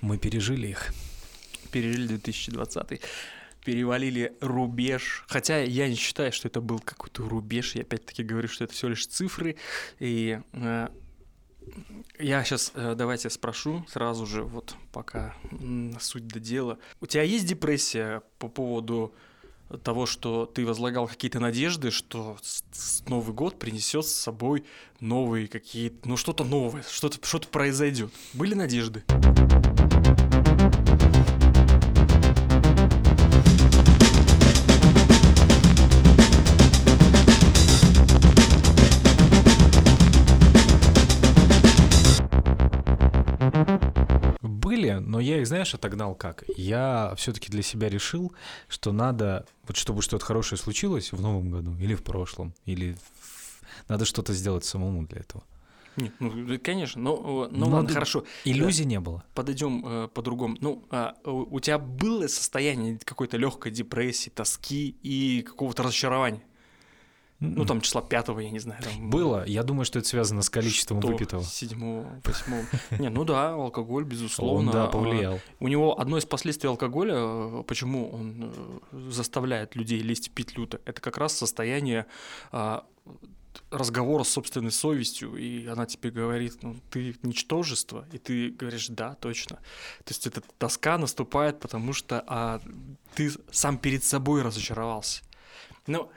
Мы пережили их. Пережили 2020 перевалили рубеж. Хотя я не считаю, что это был какой-то рубеж. Я опять-таки говорю, что это всего лишь цифры. И э, я сейчас э, давайте спрошу сразу же, вот пока суть до дела. У тебя есть депрессия по поводу того, что ты возлагал какие-то надежды, что Новый год принесет с собой новые какие-то, ну что-то новое, что-то что произойдет. Были надежды? Но я их, знаешь, отогнал как? Я все-таки для себя решил, что надо, вот чтобы что-то хорошее случилось в новом году или в прошлом, или в... надо что-то сделать самому для этого. Нет, ну, конечно, но, ну, ладно, хорошо. Иллюзий не было. Подойдем э, по-другому. Ну, а, у, у тебя было состояние какой-то легкой депрессии, тоски и какого-то разочарования? Ну, там числа пятого, я не знаю. Там было. Я думаю, что это связано с количеством выпитого. Седьмого, восьмого. Не, ну да, алкоголь, безусловно. Он, да, повлиял. У него одно из последствий алкоголя, э, почему он э, заставляет людей лезть пить люто, это как раз состояние а, разговора с собственной совестью, и она тебе говорит, ну, ты ничтожество, и ты говоришь, да, точно. То есть эта тоска наступает, потому что а, ты сам перед собой разочаровался. Ну,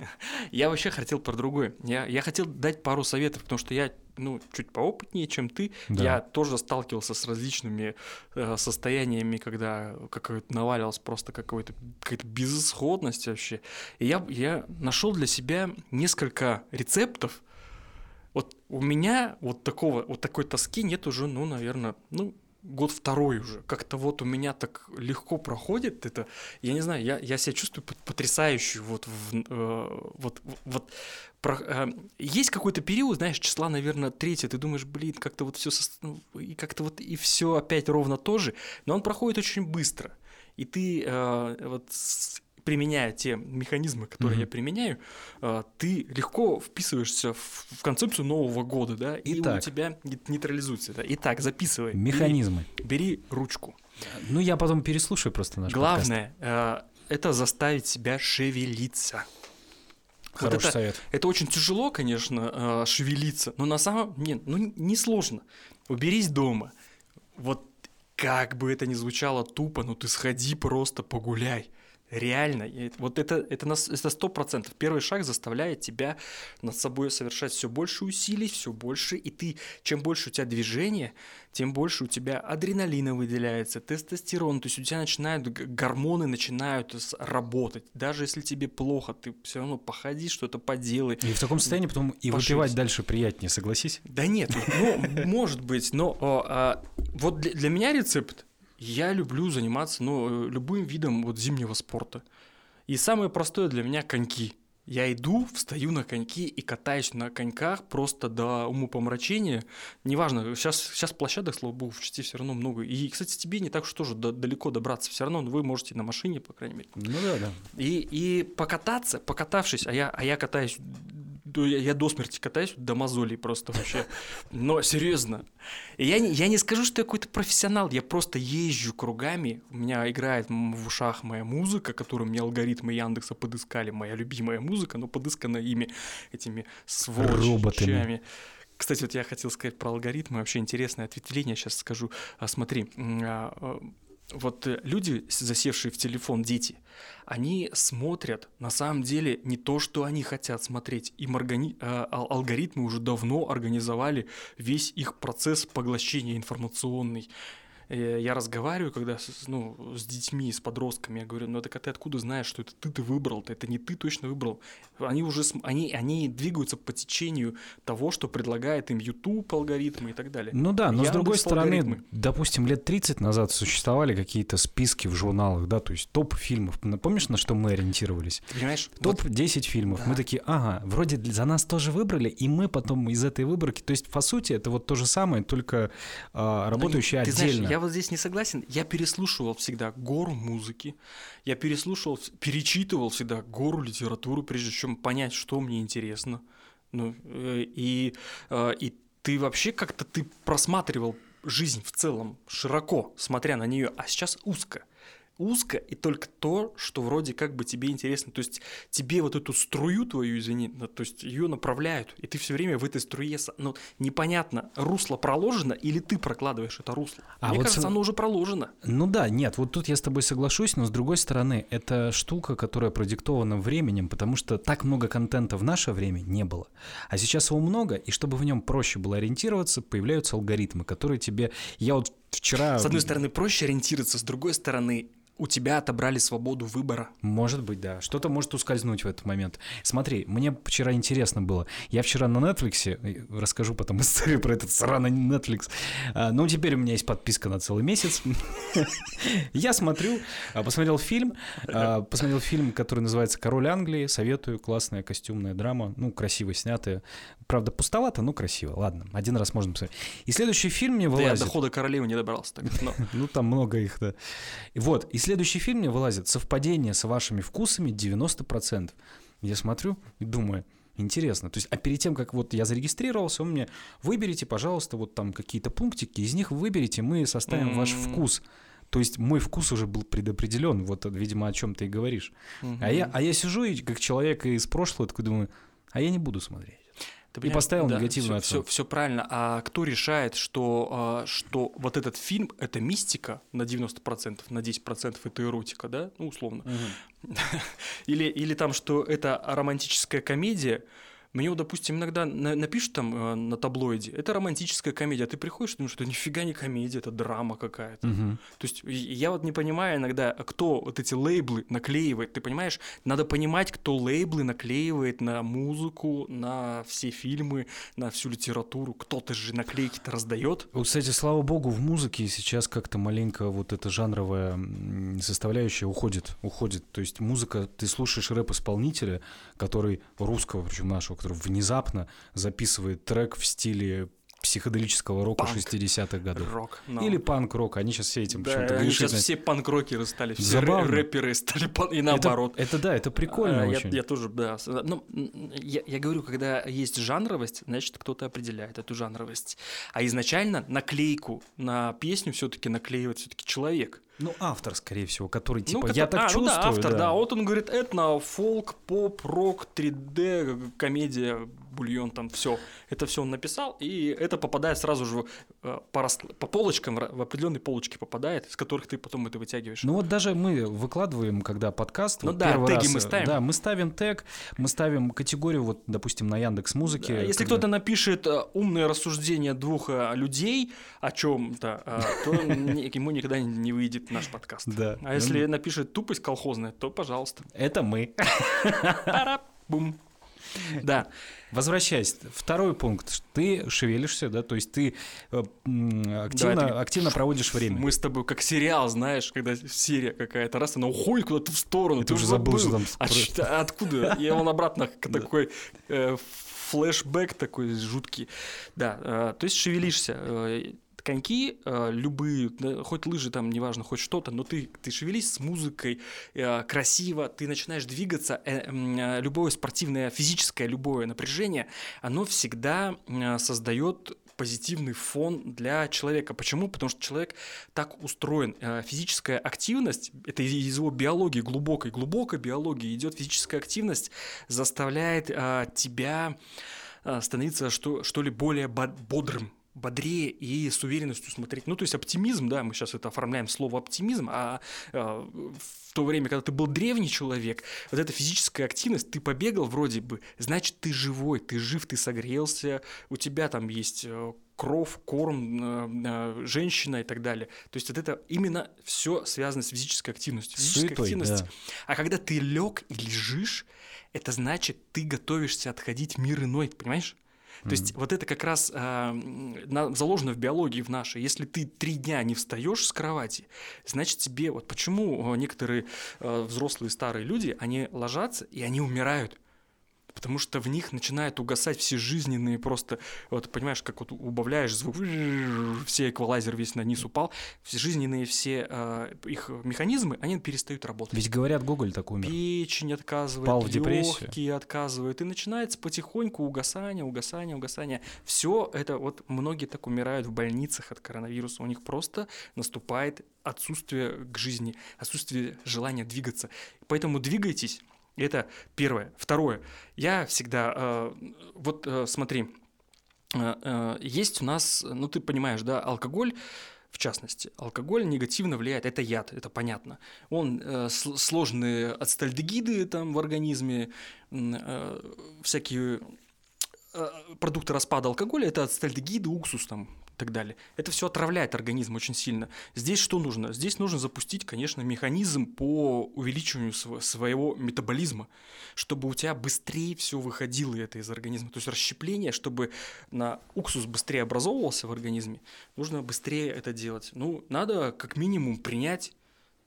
я вообще хотел про другое. Я, я хотел дать пару советов, потому что я ну, чуть поопытнее, чем ты. Да. Я тоже сталкивался с различными э, состояниями, когда какой-то навалилась просто какой-то, какая-то безысходность вообще. И я, я нашел для себя несколько рецептов. Вот у меня вот такого, вот такой тоски нет уже, ну, наверное, ну, год второй уже. Как-то вот у меня так легко проходит это. Я не знаю, я, я себя чувствую потрясающе. Вот, в, э, вот, вот про, э, есть какой-то период, знаешь, числа, наверное, третье, ты думаешь, блин, как-то вот все, ну, и как-то вот и все опять ровно то же, но он проходит очень быстро. И ты э, вот применяя те механизмы, которые mm-hmm. я применяю, а, ты легко вписываешься в, в концепцию Нового года, да, и Итак. у тебя нейтрализуется. Да. Итак, записывай. Механизмы. Бери, бери ручку. Ну, я потом переслушаю просто наш Главное э, это заставить себя шевелиться. Хороший вот это, совет. Это очень тяжело, конечно, э, шевелиться, но на самом нет, ну не сложно. Уберись дома. Вот как бы это ни звучало тупо, но ты сходи просто погуляй. Реально, вот это это это сто процентов. Первый шаг заставляет тебя над собой совершать все больше усилий, все больше, и ты чем больше у тебя движения, тем больше у тебя адреналина выделяется, тестостерон, то есть у тебя начинают гормоны начинают работать. Даже если тебе плохо, ты все равно походи, что-то поделай. И в таком состоянии потом и пожить. выпивать дальше приятнее, согласись? Да нет, ну может быть, но а, вот для, для меня рецепт я люблю заниматься, ну, любым видом вот зимнего спорта. И самое простое для меня коньки. Я иду, встаю на коньки и катаюсь на коньках просто до умопомрачения. Неважно, сейчас, сейчас площадок, слава богу, в части все равно много. И, кстати, тебе не так уж тоже далеко добраться. Все равно вы можете на машине, по крайней мере. Ну да, да. И, и покататься, покатавшись, а я, а я катаюсь я, я до смерти катаюсь до мозолей просто вообще. Но серьезно. Я не, я не скажу, что я какой-то профессионал, я просто езжу кругами, у меня играет в ушах моя музыка, которую мне алгоритмы Яндекса подыскали, моя любимая музыка, но подыскана ими, этими сволочами. Кстати, вот я хотел сказать про алгоритмы, вообще интересное ответвление, сейчас скажу. А, смотри, а, а, вот э, люди, засевшие в телефон, дети, они смотрят на самом деле не то, что они хотят смотреть. Им органи... Э, алгоритмы уже давно организовали весь их процесс поглощения информационный. Э, я разговариваю, когда ну, с детьми, с подростками, я говорю, ну так а ты откуда знаешь, что это ты ты выбрал, -то? это не ты точно выбрал. Они уже они, они двигаются по течению того, что предлагает им YouTube алгоритмы и так далее. Ну да, но Яндекс с другой стороны, алгоритмы. допустим, лет 30 назад существовали какие-то списки в журналах, да, то есть топ фильмов. Помнишь, на что мы ориентировались? Ты понимаешь? Топ-10 вот... фильмов. Да. Мы такие, ага, вроде за нас тоже выбрали, и мы потом из этой выборки, то есть по сути это вот то же самое, только а, работающее отдельно. Знаешь, я вот здесь не согласен. Я переслушивал всегда гору музыки, я переслушивал, перечитывал всегда гору литературы, прежде чем понять, что мне интересно. Ну, э, и, э, и ты вообще как-то ты просматривал жизнь в целом широко, смотря на нее, а сейчас узко узко и только то, что вроде как бы тебе интересно. То есть тебе вот эту струю твою, извини, то есть ее направляют, и ты все время в этой струе, ну, непонятно, русло проложено или ты прокладываешь это русло. А Мне вот кажется, с... оно уже проложено. Ну да, нет, вот тут я с тобой соглашусь, но с другой стороны, это штука, которая продиктована временем, потому что так много контента в наше время не было. А сейчас его много, и чтобы в нем проще было ориентироваться, появляются алгоритмы, которые тебе... Я вот вчера... С одной стороны, проще ориентироваться, с другой стороны, у тебя отобрали свободу выбора. Может быть, да. Что-то может ускользнуть в этот момент. Смотри, мне вчера интересно было. Я вчера на Netflix, расскажу потом историю про этот сраный Netflix. А, ну, теперь у меня есть подписка на целый месяц. Я смотрю, а, посмотрел фильм, а, посмотрел фильм, который называется «Король Англии». Советую, классная костюмная драма, ну, красиво снятая. Правда, пустовато, но красиво. Ладно, один раз можно посмотреть. И следующий фильм мне вылазит... Да я до хода королевы не добрался. Ну, там много их, да. Вот, и следующий фильм мне вылазит «Совпадение с вашими вкусами 90%». Я смотрю и думаю, интересно. То есть, а перед тем, как вот я зарегистрировался, он мне, выберите, пожалуйста, вот там какие-то пунктики, из них выберите, мы составим mm-hmm. ваш вкус. То есть мой вкус уже был предопределен, вот, видимо, о чем ты и говоришь. Mm-hmm. А, я, а я сижу и как человек из прошлого такой думаю, а я не буду смотреть. Ты и поставил да, негативную все, оценку. Все, все правильно. А кто решает, что, а, что вот этот фильм — это мистика на 90%, на 10% это эротика, да? Ну, условно. Угу. или, или там, что это романтическая комедия, мне, вот, допустим, иногда напишут там э, на таблоиде, это романтическая комедия, а ты приходишь и думаешь, что это нифига не комедия, это драма какая-то. Угу. То есть я вот не понимаю иногда, кто вот эти лейблы наклеивает. Ты понимаешь, надо понимать, кто лейблы наклеивает на музыку, на все фильмы, на всю литературу. Кто-то же наклейки-то раздает. Кстати, слава богу, в музыке сейчас как-то маленько вот эта жанровая составляющая уходит, уходит. То есть музыка, ты слушаешь рэп-исполнителя, который русского, причем нашего, который внезапно записывает трек в стиле психоделического рока панк 60-х годов. Рок. No. Или панк-рок. Они сейчас все этим да, почему-то они сейчас все панк-рокеры стали, все Забавно. рэперы стали пан... и наоборот. Это, это да, это прикольно а, очень. Я, я тоже, да. Ну, я, я говорю, когда есть жанровость, значит, кто-то определяет эту жанровость. А изначально наклейку на песню все-таки наклеивает все-таки человек. Ну, автор, скорее всего, который ну, типа, ну, я так а, чувствую. Ну, да, автор, да. да. Вот он говорит, этно, фолк, поп, рок, 3D, комедия, бульон, там все. Это все он написал, и это попадает сразу же э, по, рас... по полочкам, в определенные полочки попадает, из которых ты потом это вытягиваешь. Ну вот даже мы выкладываем, когда подкаст. Ну вот да, теги раз, мы ставим. Да, мы ставим тег, мы ставим категорию, вот, допустим, на Яндекс Музыке. Да, если когда... кто-то напишет э, умное рассуждение двух э, людей о чем-то, то ему никогда не выйдет наш подкаст. Да. А если напишет тупость колхозная, то пожалуйста. Это мы. Бум. Да. Возвращаясь, второй пункт. Ты шевелишься, да, то есть ты э, активно, да, активно проводишь время. Мы с тобой как сериал, знаешь, когда серия какая-то, раз она уходит куда-то в сторону. ты, уже забыл, что там... А что, откуда? Я он обратно такой э, флешбэк такой жуткий. Да, э, то есть шевелишься. Э, коньки, э, любые, хоть лыжи там, неважно, хоть что-то, но ты, ты шевелись с музыкой, э, красиво, ты начинаешь двигаться, э, любое спортивное, физическое, любое напряжение, оно всегда создает позитивный фон для человека. Почему? Потому что человек так устроен. Физическая активность, это из его биологии, глубокой, глубокой биологии идет физическая активность, заставляет тебя становиться что, что ли более бодрым, бодрее и с уверенностью смотреть. Ну, то есть оптимизм, да, мы сейчас это оформляем слово оптимизм, а, а в то время, когда ты был древний человек, вот эта физическая активность, ты побегал вроде бы, значит, ты живой, ты жив, ты согрелся, у тебя там есть э, кров, корм, э, э, женщина и так далее. То есть вот это именно все связано с физической активностью. Физическая Суетой, активность. Да. А когда ты лег и лежишь, это значит, ты готовишься отходить мир иной, понимаешь? То есть вот это как раз э, заложено в биологии в нашей. Если ты три дня не встаешь с кровати, значит тебе вот почему некоторые э, взрослые старые люди они ложатся и они умирают потому что в них начинают угасать все жизненные просто, вот понимаешь, как вот убавляешь звук, все эквалайзер весь на низ упал, все жизненные все э, их механизмы, они перестают работать. Ведь говорят, Гоголь так умер. Печень отказывает, Пал в депрессию. легкие отказывают, и начинается потихоньку угасание, угасание, угасание. Все это вот многие так умирают в больницах от коронавируса, у них просто наступает отсутствие к жизни, отсутствие желания двигаться. Поэтому двигайтесь, это первое. Второе. Я всегда... Э, вот э, смотри, э, э, есть у нас, ну ты понимаешь, да, алкоголь, в частности, алкоголь негативно влияет, это яд, это понятно. Он э, сл- сложные ацетальдегиды там в организме, э, всякие продукты распада алкоголя, это ацетальдегиды, уксус там и так далее. Это все отравляет организм очень сильно. Здесь что нужно? Здесь нужно запустить, конечно, механизм по увеличиванию св- своего метаболизма, чтобы у тебя быстрее все выходило это из организма. То есть расщепление, чтобы на уксус быстрее образовывался в организме, нужно быстрее это делать. Ну, надо как минимум принять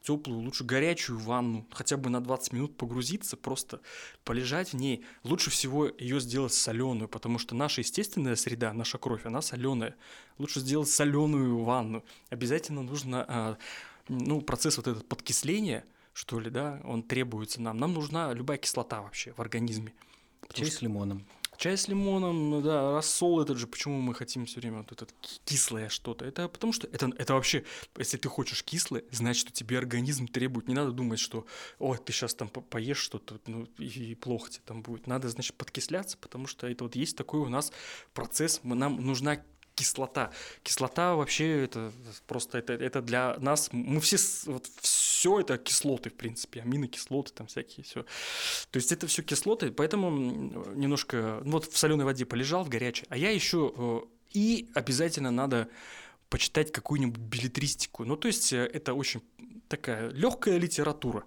теплую, лучше горячую ванну, хотя бы на 20 минут погрузиться, просто полежать в ней. Лучше всего ее сделать соленую, потому что наша естественная среда, наша кровь, она соленая. Лучше сделать соленую ванну. Обязательно нужно, а, ну, процесс вот этот подкисления, что ли, да, он требуется нам. Нам нужна любая кислота вообще в организме. Чай с лимоном. Чай с лимоном, ну да, рассол этот же, почему мы хотим все время вот это ки- кислое что-то? Это потому что это, это вообще, если ты хочешь кислое, значит, что тебе организм требует. Не надо думать, что, ой, ты сейчас там по- поешь что-то, ну, и, и плохо тебе там будет. Надо, значит, подкисляться, потому что это вот есть такой у нас процесс, мы, нам нужна кислота. Кислота вообще это просто это, это для нас, мы все, вот все это кислоты, в принципе, аминокислоты там всякие, все. То есть это все кислоты, поэтому немножко, ну вот в соленой воде полежал, в горячей. А я еще э, и обязательно надо почитать какую-нибудь билетристику. Ну, то есть э, это очень такая легкая литература.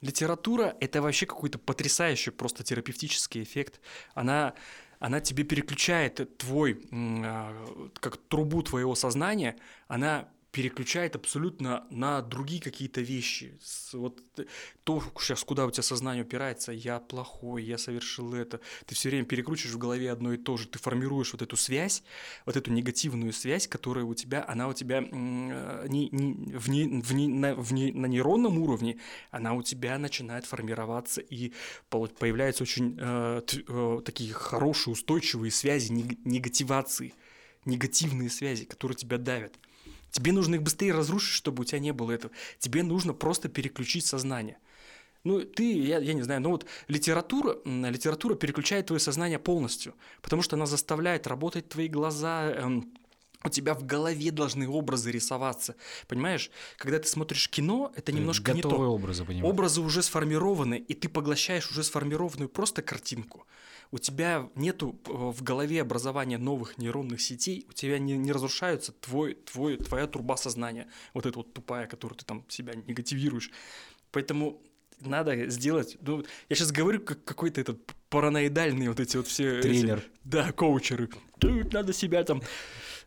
Литература – это вообще какой-то потрясающий просто терапевтический эффект. Она, она тебе переключает твой, а, как трубу твоего сознания, она переключает абсолютно на другие какие-то вещи. Вот т- то сейчас, куда у тебя сознание упирается, я плохой, я совершил это, ты все время перекручиваешь в голове одно и то же, ты формируешь вот эту связь, вот эту негативную связь, которая у тебя, она у тебя э, не, не- в не- в не- на, в не- на нейронном уровне, она у тебя начинает формироваться и появляются очень э, э, такие хорошие, устойчивые связи, нег- негативации, негативные связи, которые тебя давят. Тебе нужно их быстрее разрушить, чтобы у тебя не было этого. Тебе нужно просто переключить сознание. Ну, ты, я, я не знаю, ну вот литература, литература переключает твое сознание полностью, потому что она заставляет работать твои глаза, эм, у тебя в голове должны образы рисоваться. Понимаешь, когда ты смотришь кино, это немножко не то. Образы, понимаешь? Образы уже сформированы, и ты поглощаешь уже сформированную просто картинку. У тебя нету э, в голове образования новых нейронных сетей, у тебя не, не разрушается твой, твой, твоя труба сознания, вот эта вот тупая, которую ты там себя негативируешь. Поэтому надо сделать... Ну, я сейчас говорю как какой-то этот параноидальный вот эти вот все... эти- Тренер. да, коучеры. Тут надо себя там...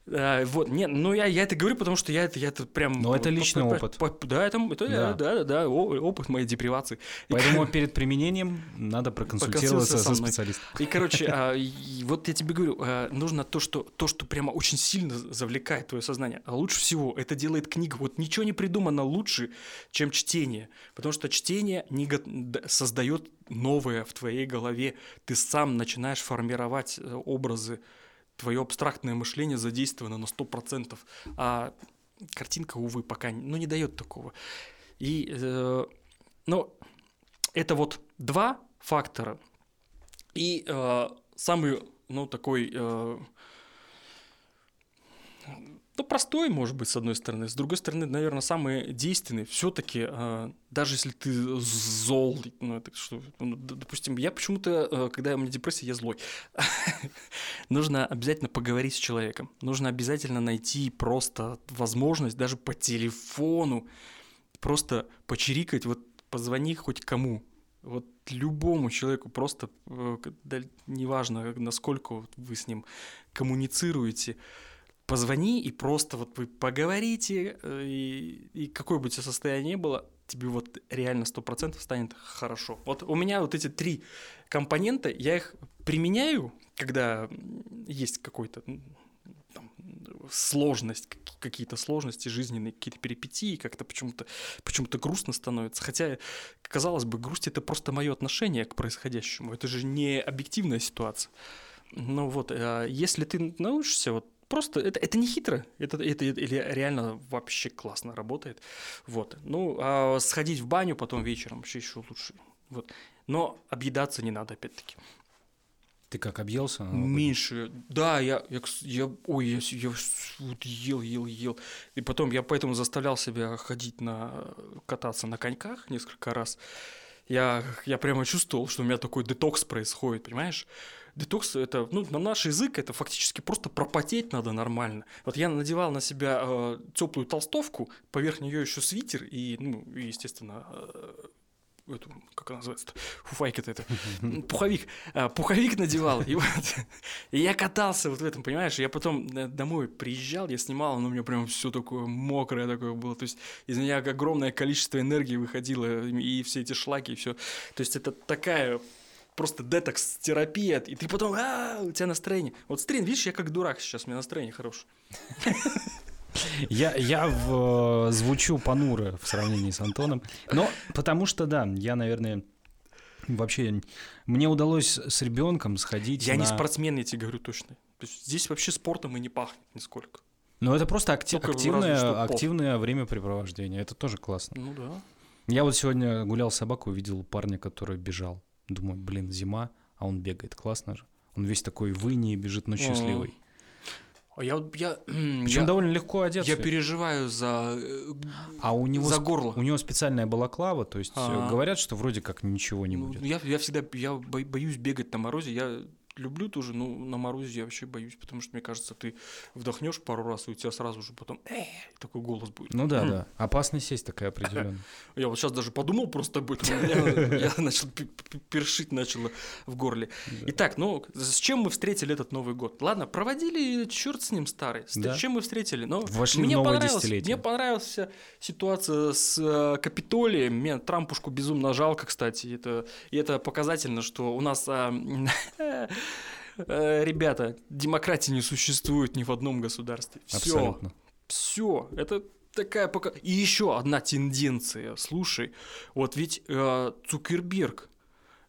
А, вот, нет, ну я, я это говорю, потому что я это, я это прям... Но это личный по- опыт. по- да, это, это Да. да, да, да, опыт моей депривации. Поэтому перед применением надо проконсультироваться со со специалистом. И, короче, а, и вот я тебе говорю, а, нужно то что, то, что прямо очень сильно завлекает твое сознание. А лучше всего это делает книга. Вот ничего не придумано лучше, чем чтение. Потому что чтение не го- создает новое в твоей голове. Ты сам начинаешь формировать э, образы. Твое абстрактное мышление задействовано на 100%. А картинка, увы, пока ну, не дает такого. И, э, ну, это вот два фактора. И э, самый, ну, такой, э, ну, простой, может быть, с одной стороны. С другой стороны, наверное, самый действенный. Все-таки, даже если ты зол, ну, это что, ну, допустим, я почему-то, э, когда у меня депрессия, я злой. Нужно обязательно поговорить с человеком. Нужно обязательно найти просто возможность даже по телефону просто почирикать, вот позвони хоть кому, вот любому человеку, просто э, неважно, насколько вы с ним коммуницируете, позвони и просто вот вы поговорите, э, и, и какое бы у тебя состояние ни было, тебе вот реально сто процентов станет хорошо. Вот у меня вот эти три компонента, я их применяю, когда есть какой-то там, сложность, какие-то сложности жизненные, какие-то перипетии, как-то почему-то почему грустно становится. Хотя, казалось бы, грусть это просто мое отношение к происходящему. Это же не объективная ситуация. Ну вот, а если ты научишься вот просто это, это не хитро, это, это, это реально вообще классно работает. Вот. Ну, а сходить в баню потом вечером вообще еще лучше. Вот. Но объедаться не надо, опять-таки. Ты как объелся? Меньше. Да, я, я, я ой, я, я вот ел, ел, ел. И потом я поэтому заставлял себя ходить на кататься на коньках несколько раз. Я, я прямо чувствовал, что у меня такой детокс происходит, понимаешь? Детокс это, ну, на наш язык это фактически просто пропотеть надо нормально. Вот я надевал на себя э, теплую толстовку, поверх нее еще свитер и, ну, естественно, э, эту, как она называется, фуфайка-то это, пуховик, а, пуховик надевал, и вот, и я катался вот в этом, понимаешь, я потом э, домой приезжал, я снимал, но у меня прям все такое мокрое такое было, то есть из меня огромное количество энергии выходило, и все эти шлаки, и все, то есть это такая просто детокс-терапия, и ты потом, а, у тебя настроение. Вот стрин, видишь, я как дурак сейчас, у меня настроение хорошее. Я, я в, звучу понуро в сравнении с Антоном. Но потому что, да, я, наверное, вообще... Мне удалось с ребенком сходить Я на... не спортсмен, я тебе говорю точно. То есть здесь вообще спортом и не пахнет нисколько. Ну, это просто акти- активное, активное времяпрепровождение. Это тоже классно. Ну да. Я вот сегодня гулял с собакой, увидел парня, который бежал. Думаю, блин, зима, а он бегает. Классно же. Он весь такой в инии бежит, но счастливый. А я, я, Причем я, довольно легко одет. Я переживаю за, а у него за горло. У него специальная балаклава, то есть А-а-а. говорят, что вроде как ничего не ну, будет. Я, я всегда я боюсь бегать на морозе. Я люблю тоже, но на морозе я вообще боюсь, потому что мне кажется, ты вдохнешь пару раз, и у тебя сразу же потом э, такой голос будет. Ну да, да. Опасность есть такая определенная. Я вот сейчас даже подумал просто об этом, я начал першить начало в горле. Итак, ну с чем мы встретили этот Новый год? Ладно, проводили, черт с ним старый. С чем мы встретили? Но мне понравилось, мне понравилась ситуация с э, Капитолием. Мне Трампушку безумно жалко, кстати. Это, и это показательно, что у нас а, ребята, демократии не существует ни в одном государстве. Все. Все. Это такая пока. И еще одна тенденция. Слушай, вот ведь э, Цукерберг,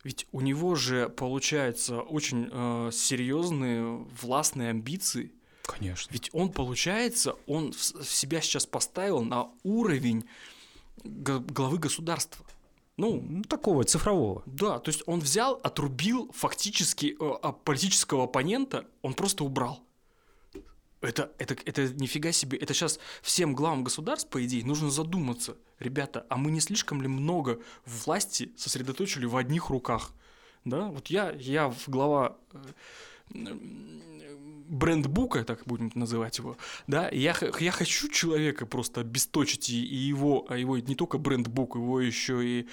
ведь у него же получается очень э, серьезные властные амбиции. Конечно. Ведь он получается, он в себя сейчас поставил на уровень главы государства. Ну, такого цифрового. Да, то есть он взял, отрубил фактически э, политического оппонента, он просто убрал. Это, это, это нифига себе. Это сейчас всем главам государств, по идее, нужно задуматься. Ребята, а мы не слишком ли много власти сосредоточили в одних руках? Да, вот я, я глава э, брендбука, так будем называть его, да, я, я хочу человека просто обесточить и, и его, а его не только брендбук, его еще и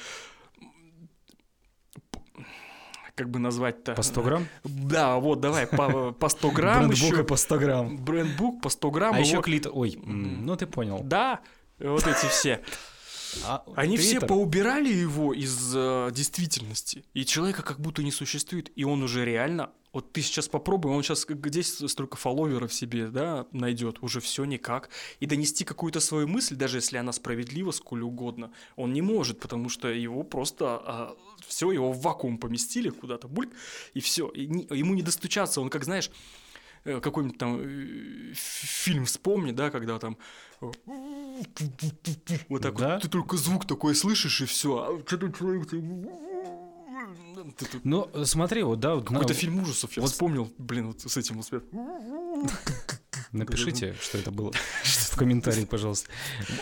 как бы назвать-то? По 100 грамм? Да, вот, давай, по, по 100 грамм еще. по 100 грамм. Брендбук по 100 грамм. А еще клит... Ой, ну ты понял. Да, вот эти все. А, Они Twitter? все поубирали его из э, действительности, и человека как будто не существует, и он уже реально вот ты сейчас попробуй, он сейчас здесь столько фолловеров себе, да, найдет, уже все никак. И донести какую-то свою мысль, даже если она справедлива, сколь угодно, он не может, потому что его просто а, все, его в вакуум поместили куда-то, бульк, и все. И не, ему не достучаться, он как, знаешь, э, какой-нибудь там э, фильм вспомни, да, когда там э, вот так да? вот, ты только звук такой слышишь, и все, а что-то человек ну, смотри, вот, да. Вот, Какой-то на... фильм ужасов, я вот... вспомнил, блин, вот с этим вот Напишите, что это было в комментарии, пожалуйста.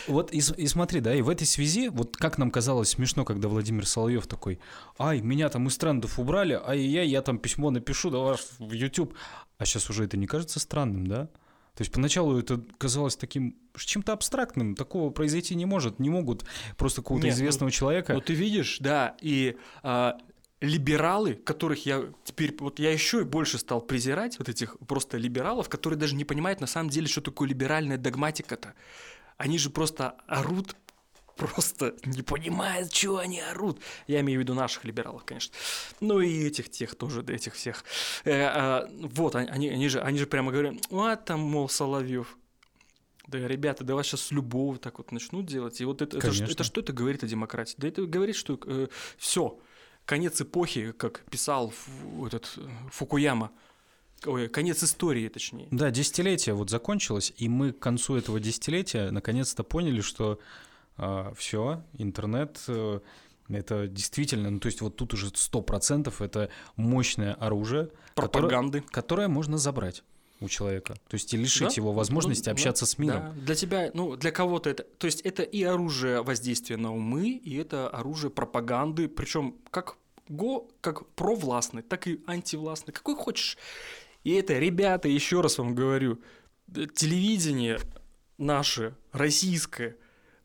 Вот и, и смотри, да, и в этой связи, вот как нам казалось смешно, когда Владимир Соловьев такой, ай, меня там из трендов убрали, ай, я, я там письмо напишу, давай в YouTube. А сейчас уже это не кажется странным, да? То есть поначалу это казалось таким чем-то абстрактным, такого произойти не может, не могут просто какого-то Нет, известного ну, человека. Ну ты видишь, да, и а, либералы, которых я теперь, вот я еще и больше стал презирать, вот этих просто либералов, которые даже не понимают на самом деле, что такое либеральная догматика-то. Они же просто орут, просто не понимают, что они орут. Я имею в виду наших либералов, конечно. Ну и этих тех тоже, да, этих всех. Э, э, вот, они, они, же, они же прямо говорят, а там, мол, Соловьев. Да, ребята, да вас сейчас с любовью так вот начнут делать. И вот это, это, это что это говорит о демократии? Да это говорит, что э, все, конец эпохи, как писал этот э, Фукуяма. Ой, конец истории, точнее. Да, десятилетие вот закончилось, и мы к концу этого десятилетия наконец-то поняли, что все, интернет э, это действительно, ну то есть вот тут уже сто процентов это мощное оружие, пропаганды, которое, которое можно забрать у человека. То есть и лишить да? его возможности ну, общаться да, с миром. Да. Для тебя, ну, для кого-то это. То есть это и оружие воздействия на умы, и это оружие пропаганды, причем как го, как провластный, так и антивластный, какой хочешь. И это, ребята, еще раз вам говорю, телевидение наше, российское,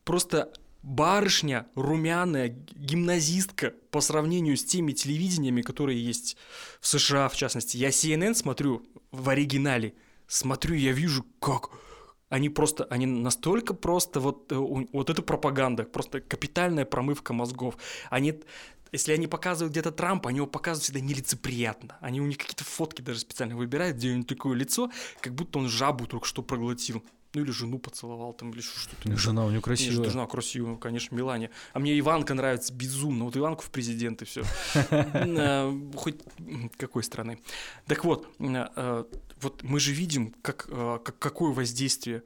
просто барышня, румяная, гимназистка по сравнению с теми телевидениями, которые есть в США, в частности. Я CNN смотрю в оригинале, смотрю, я вижу, как они просто, они настолько просто, вот, э, вот эта пропаганда, просто капитальная промывка мозгов. Они если они показывают где-то Трампа, они его показывают всегда нелицеприятно. Они у них какие-то фотки даже специально выбирают, где у него такое лицо, как будто он жабу только что проглотил. Ну или жену поцеловал там, или что-то. Жена у него красивая. Жена красивая, конечно, Милане. А мне Иванка нравится безумно. Вот Иванку в президенты все. Э, хоть какой страны. Так вот, э, вот мы же видим, как, э, как, какое воздействие.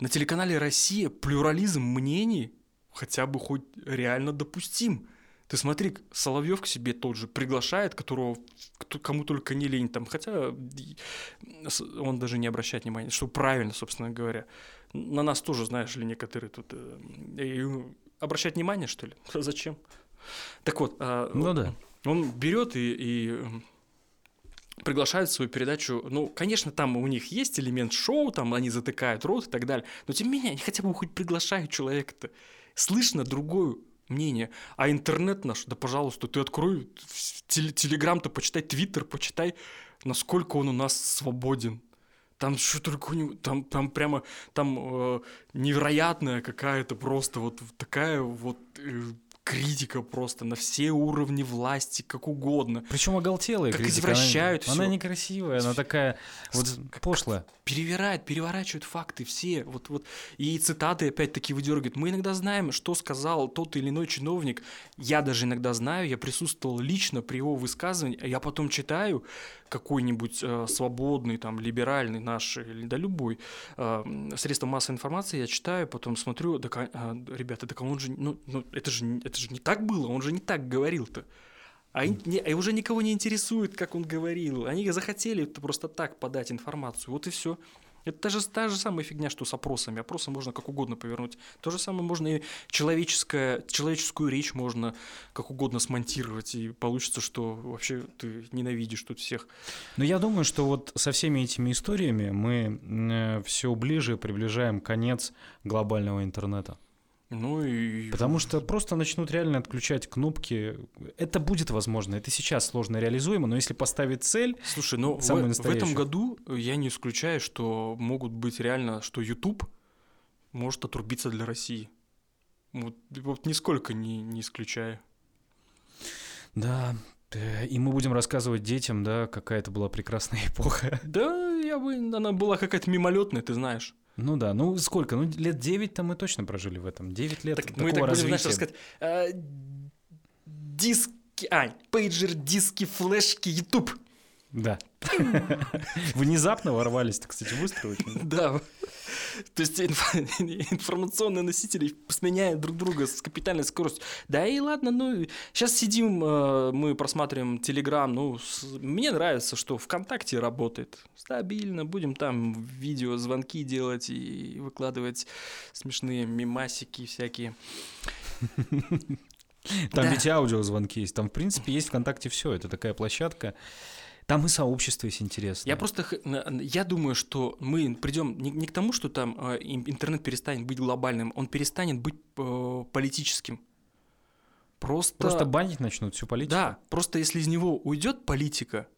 На телеканале «Россия» плюрализм мнений хотя бы хоть реально допустим. Ты смотри, Соловьев к себе тот же приглашает, которого кому только не лень там, хотя он даже не обращает внимания, что правильно, собственно говоря. На нас тоже, знаешь ли, некоторые тут э, обращать внимание, что ли? Зачем? Так вот, э, ну да. Он берет и, и приглашают в свою передачу. Ну, конечно, там у них есть элемент шоу, там они затыкают рот и так далее. Но тем не менее, они хотя бы хоть приглашают человека-то. Слышно другую мнение. А интернет наш, да пожалуйста, ты открой телеграм-то, почитай твиттер, почитай, насколько он у нас свободен. Там что только у него, там, там прямо, там э, невероятная какая-то просто вот такая вот э, критика просто на все уровни власти, как угодно. Причем оголтелая как критика. извращают она, она некрасивая, она такая вот как, пошлая. Перевирает, переворачивают факты все. Вот, вот. И цитаты опять-таки выдергивают. Мы иногда знаем, что сказал тот или иной чиновник. Я даже иногда знаю, я присутствовал лично при его высказывании, а я потом читаю, какой-нибудь э, свободный, там, либеральный наш, или да любой э, средство массовой информации, я читаю, потом смотрю, да, э, ребята, так он же, ну, ну это, же, это же не так было, он же не так говорил-то. А, не, а уже никого не интересует, как он говорил. Они захотели просто так подать информацию. Вот и все. Это та же, та же самая фигня, что с опросами. Опросы можно как угодно повернуть. То же самое можно и человеческое, человеческую речь можно как угодно смонтировать, и получится, что вообще ты ненавидишь тут всех. Но я думаю, что вот со всеми этими историями мы э, все ближе приближаем конец глобального интернета. Ну и... Потому что просто начнут реально отключать кнопки. Это будет возможно, это сейчас сложно реализуемо, но если поставить цель... Слушай, ну в, в этом году я не исключаю, что могут быть реально, что YouTube может отрубиться для России. Вот, вот нисколько не, не исключаю. Да, и мы будем рассказывать детям, да, какая это была прекрасная эпоха. Да, я бы, она была какая-то мимолетная, ты знаешь. Ну да, ну сколько? Ну лет 9 там мы точно прожили в этом. 9 лет так мы так будем, знаешь, рассказать. А, диски, а, пейджер, диски, флешки, YouTube. Да. Внезапно ворвались, так, кстати, быстро Да. То есть информационные носители сменяют друг друга с капитальной скоростью. Да и ладно, ну, сейчас сидим, э, мы просматриваем Телеграм, ну, мне нравится, что ВКонтакте работает стабильно, будем там видео, звонки делать и выкладывать смешные мимасики всякие. Там да. ведь аудиозвонки есть. Там, в принципе, есть ВКонтакте все. Это такая площадка. Там и сообщество есть интересное. Я просто, я думаю, что мы придем не, не к тому, что там э, интернет перестанет быть глобальным, он перестанет быть э, политическим. Просто... Просто банить начнут всю политику. Да, просто если из него уйдет политика,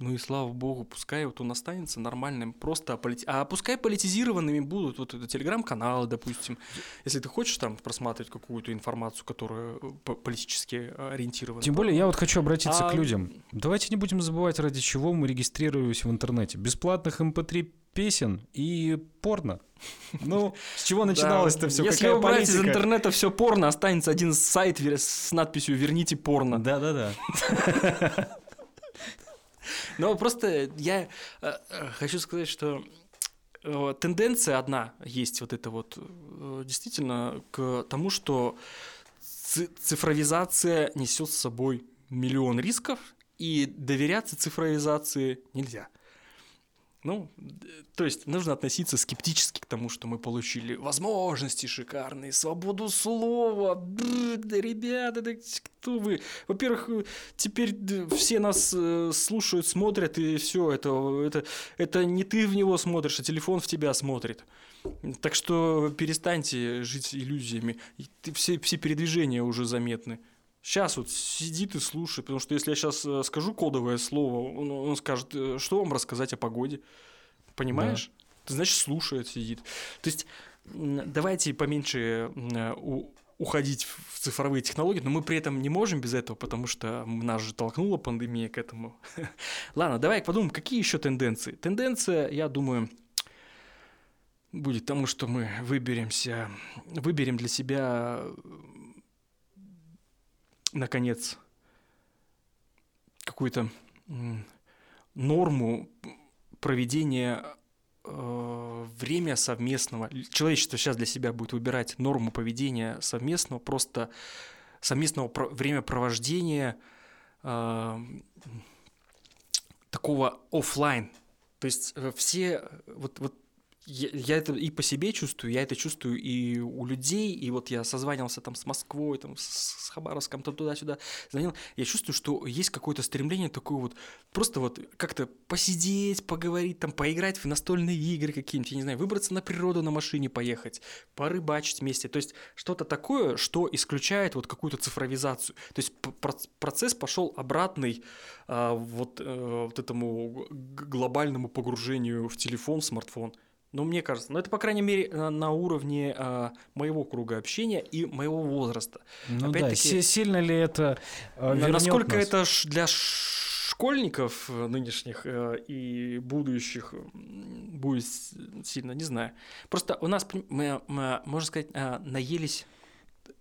ну и слава богу, пускай вот он останется нормальным, просто полити... А пускай политизированными будут вот это телеграм-каналы, допустим. Если ты хочешь там просматривать какую-то информацию, которая э, по- политически ориентирована. Тем более, я вот хочу обратиться А- к людям. Давайте не будем забывать, ради чего мы регистрировались в интернете. Бесплатных mp3 песен и порно. Ну, с чего начиналось-то все? Если Какая убрать из политика? интернета все порно, останется один сайт с надписью «Верните порно». Да-да-да. Но просто я э, э, хочу сказать, что э, тенденция одна есть вот это вот действительно к тому, что ци- цифровизация несет с собой миллион рисков, и доверяться цифровизации нельзя. Ну, д- то есть нужно относиться скептически к тому, что мы получили возможности шикарные, свободу слова. Бррр, Да, ребята, да кто вы? Во-первых, э, теперь д- все нас э, слушают, смотрят, и все, это, это, это не ты в него смотришь, а телефон в тебя смотрит. Так что перестаньте жить иллюзиями. Все, все передвижения уже заметны. Сейчас вот сидит и слушает, потому что если я сейчас скажу кодовое слово, он, он скажет, э, что вам рассказать о погоде. Понимаешь? Ты, значит, слушает, сидит. То есть давайте поменьше э, у- уходить в цифровые технологии, но мы при этом не можем без этого, потому что нас же толкнула пандемия к этому. Ладно, давай подумаем, какие еще тенденции. Тенденция, я думаю, будет тому, что мы выберемся, выберем для себя, наконец, какую-то норму проведения э, время совместного. Человечество сейчас для себя будет выбирать норму поведения совместного, просто совместного про- времяпровождения э, такого оффлайн. То есть э, все вот, вот я, я это и по себе чувствую, я это чувствую и у людей, и вот я созванивался там с Москвой, там с, с Хабаровском, там туда-сюда, звонил, я чувствую, что есть какое-то стремление такое вот, просто вот как-то посидеть, поговорить, там, поиграть в настольные игры какие-нибудь, я не знаю, выбраться на природу на машине поехать, порыбачить вместе, то есть что-то такое, что исключает вот какую-то цифровизацию, то есть процесс пошел обратный а, вот, э, вот этому глобальному погружению в телефон, в смартфон. Ну, мне кажется, ну это, по крайней мере, на, на уровне а, моего круга общения и моего возраста. Ну да, Опять-таки, си- сильно ли это э, Насколько нас? это для школьников э, нынешних э, и будущих будет сильно, не знаю. Просто у нас, мы, мы, можно сказать, а, наелись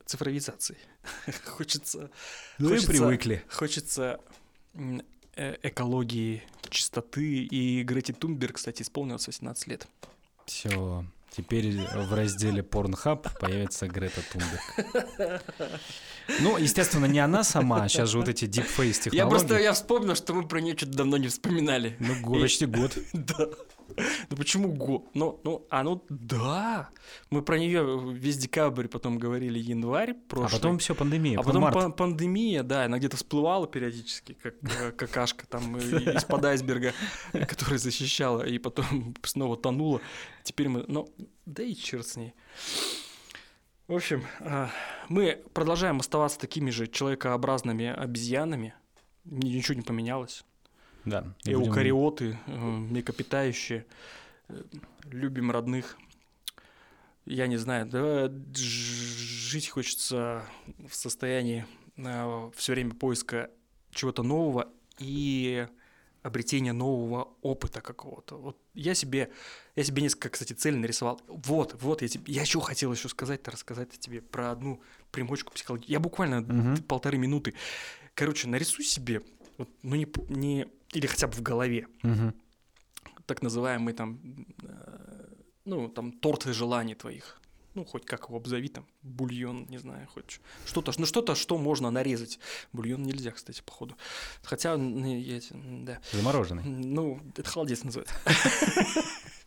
цифровизацией. Хочется... Ну и хочется- привыкли. Хочется э, экологии, чистоты. И Грети Тунберг, кстати, исполнилось 18 лет. Все. Теперь в разделе Pornhub появится Грета Тунберг. Ну, естественно, не она сама, сейчас же вот эти deepface технологии. Я просто я вспомнил, что мы про нее что-то давно не вспоминали. Ну, почти год. Да. Ну почему год? Ну, ну, а ну да. Мы про нее весь декабрь потом говорили январь А прошлый. потом все, пандемия, А потом пан- пандемия, да, она где-то всплывала периодически, как э, какашка там э, из-под айсберга, которая защищала, и потом снова тонула. Теперь мы, ну, да и черт с ней. В общем, а, мы продолжаем оставаться такими же человекообразными обезьянами. Ни- Ничего не поменялось. Да. и будем- Эукариоты, э, млекопитающие, э, любим родных. Я не знаю, да, жить хочется в состоянии все время поиска чего-то нового и обретения нового опыта какого-то. Вот я себе, я себе несколько, кстати, целей нарисовал. Вот, вот, я, тебе, я еще хотел еще сказать-то, рассказать тебе про одну примочку психологии. Я буквально Мгм. полторы минуты. Короче, нарисуй себе, вот, ну не, не, или хотя бы в голове, Мгм. так называемый там, э, ну, там, торт желаний твоих. Ну, хоть как его обзови, там, бульон, не знаю, хоть что-то, ну, что-то, что можно нарезать. Бульон нельзя, кстати, походу. Хотя, я да. Замороженный. Ну, это холодец называется.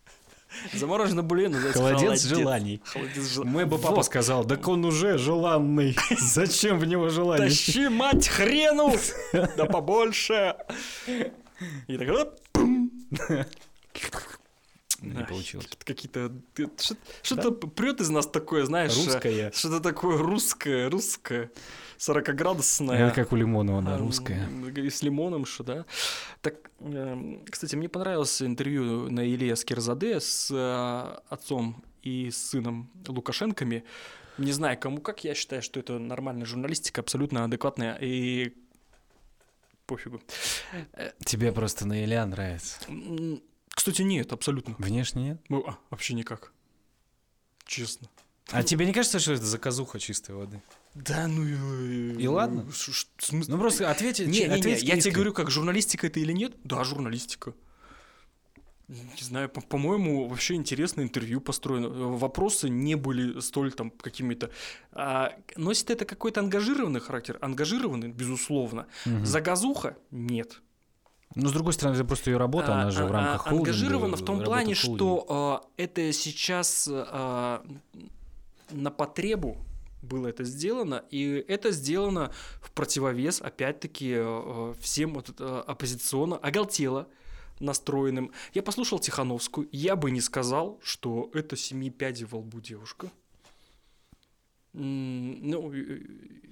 Замороженный бульон называется Холодец желаний. Холодец жел- Мой бы папа Вот. сказал, так он уже желанный. Зачем в него желание? Тащи, мать, хрену! Да побольше! И так. Не получилось. Какие-то... Что-то прет из нас такое, знаешь... э, Русская. Что-то такое русское, русское, 40-градусное. Это как у Лимонова, да, И с лимоном, что, да. Так, эм, кстати, мне понравилось интервью на Илье Скирзаде с э, отцом и сыном Лукашенками. Не знаю, кому как, я считаю, что это нормальная журналистика, абсолютно адекватная и пофигу. Тебе просто на Илья нравится. Кстати, нет, абсолютно. Внешне нет? Ну, а, вообще никак. Честно. А тебе не кажется, что это заказуха чистой воды? Да, ну и... И ладно? Смысл- Ну просто ответь, Не, не, не, я тебе говорю, как журналистика это или нет? Да, журналистика. Не знаю, по- по-моему, вообще интересное интервью построено. Э, Вопросы не были столь там какими-то... А, носит это какой-то ангажированный характер? Ангажированный, безусловно. Мгм. Заказуха? Нет. Ну, с другой стороны, это просто ее работа, она же А, в а, рамках а, холдинга. Ангажировано в том плане, что а, это сейчас а, на потребу было это сделано, и это сделано в противовес, опять-таки, э, всем вот это оппозиционно, оголтело настроенным. Я послушал Тихановскую, я бы не сказал, что это семи пядей во лбу девушка. Ну,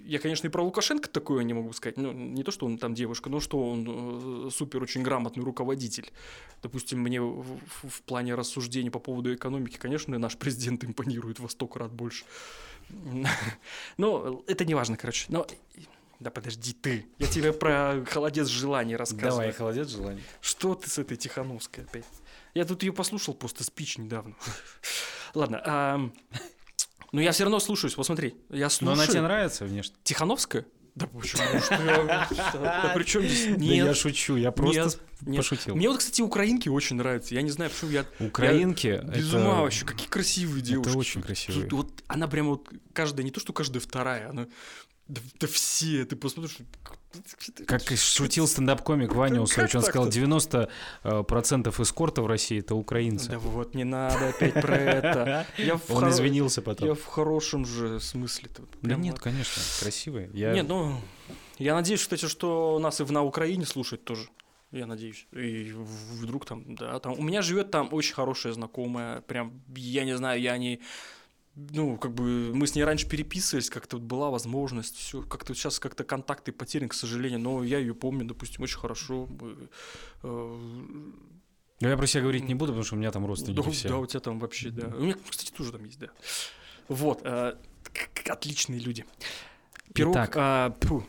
я, конечно, и про Лукашенко такое не могу сказать. Ну, не то, что он там девушка, но что он э, супер очень грамотный руководитель. Допустим, мне в, в- в плане рассуждений по поводу экономики, конечно, наш президент импонирует во сто крат больше. Но это не важно, короче. Но да подожди ты, я тебе про холодец желаний рассказываю. Давай, холодец желание. Что ты с этой Тихановской опять? Я тут ее послушал просто спич недавно. Ладно, ам, ну я все равно слушаюсь. Вот смотри, я Но слушаю. она тебе нравится внешне? Тихановская? Да почему? Да при чем здесь? Да я Нет. шучу, я просто Нет, нет. пошутил. Мне вот, кстати, украинки очень нравятся. Я не знаю, почему я Украинки, без ума вообще. Какие красивые девушки. Это очень красивые. Вот она прямо вот каждая, не то что каждая вторая, она да, да все, ты посмотришь. Как шутил стендап-комик Ваня Усович, он сказал, так-то? 90% э, эскорта в России это украинцы. Да вот, не надо опять про это. Он извинился потом. Я в хорошем же смысле-то. Да нет, конечно, красивые. Нет, ну, я надеюсь, кстати, что нас и в- на Украине слушают тоже. Я надеюсь. И вдруг там, да, там. У меня живет там очень хорошая знакомая. Прям, я не знаю, я не. Ну, как бы мы с ней раньше переписывались, как-то вот была возможность, все, как-то сейчас как-то контакты потеряны, к сожалению, но я ее помню, допустим, очень хорошо. Э, Но я про себя говорить не буду, потому что у меня там родственники да, все. да, у тебя там вообще, да. У меня, кстати, тоже там есть, да. Вот, э, отличные люди. Пирог, Итак. а, фу,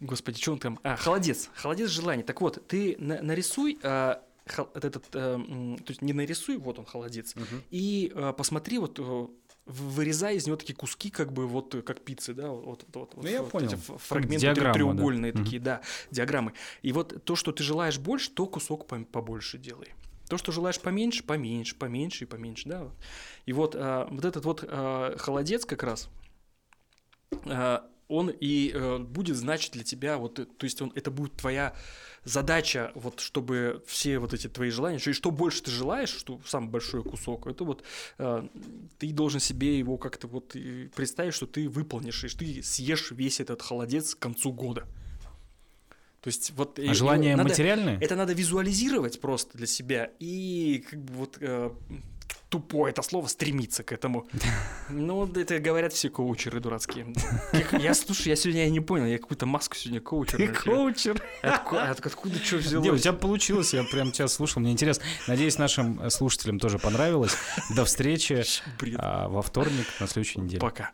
господи, что он там? А, холодец, холодец желаний. Так вот, ты на- нарисуй вот этот, э, то есть не нарисуй, вот он холодец, Мгм. и э, посмотри вот в- вырезай из него такие куски, как бы вот э, как пиццы, да, вот, вот, вот, Ну, я вот понял. эти фрагменты диаграмма, да. треугольные Мгм. такие, да, диаграммы. И вот то, что ты желаешь больше, то кусок побольше делай. То, что желаешь поменьше, поменьше, поменьше и поменьше, да. И вот, а, вот этот вот а, холодец как раз, а, он и э, будет значить для тебя, вот, э, то есть он, это будет твоя задача, вот, чтобы все вот эти твои желания, что, и что больше ты желаешь, что самый большой кусок, это вот э, ты должен себе его как-то вот представить, что ты выполнишь, и что ты съешь весь этот холодец к концу года. То есть вот... А желания надо- материальные? это надо визуализировать просто для себя и как бы вот э, тупое это слово стремиться к этому. Ну, это говорят все коучеры дурацкие. Я, слушай, я сегодня я не понял, я какую-то маску сегодня коучер. Ты коучер. Откуда, что Не, у взялось? тебя получилось, я прям тебя слушал, мне интересно. Надеюсь, нашим э, слушателям тоже понравилось. До встречи а, во вторник на следующей неделе. Пока.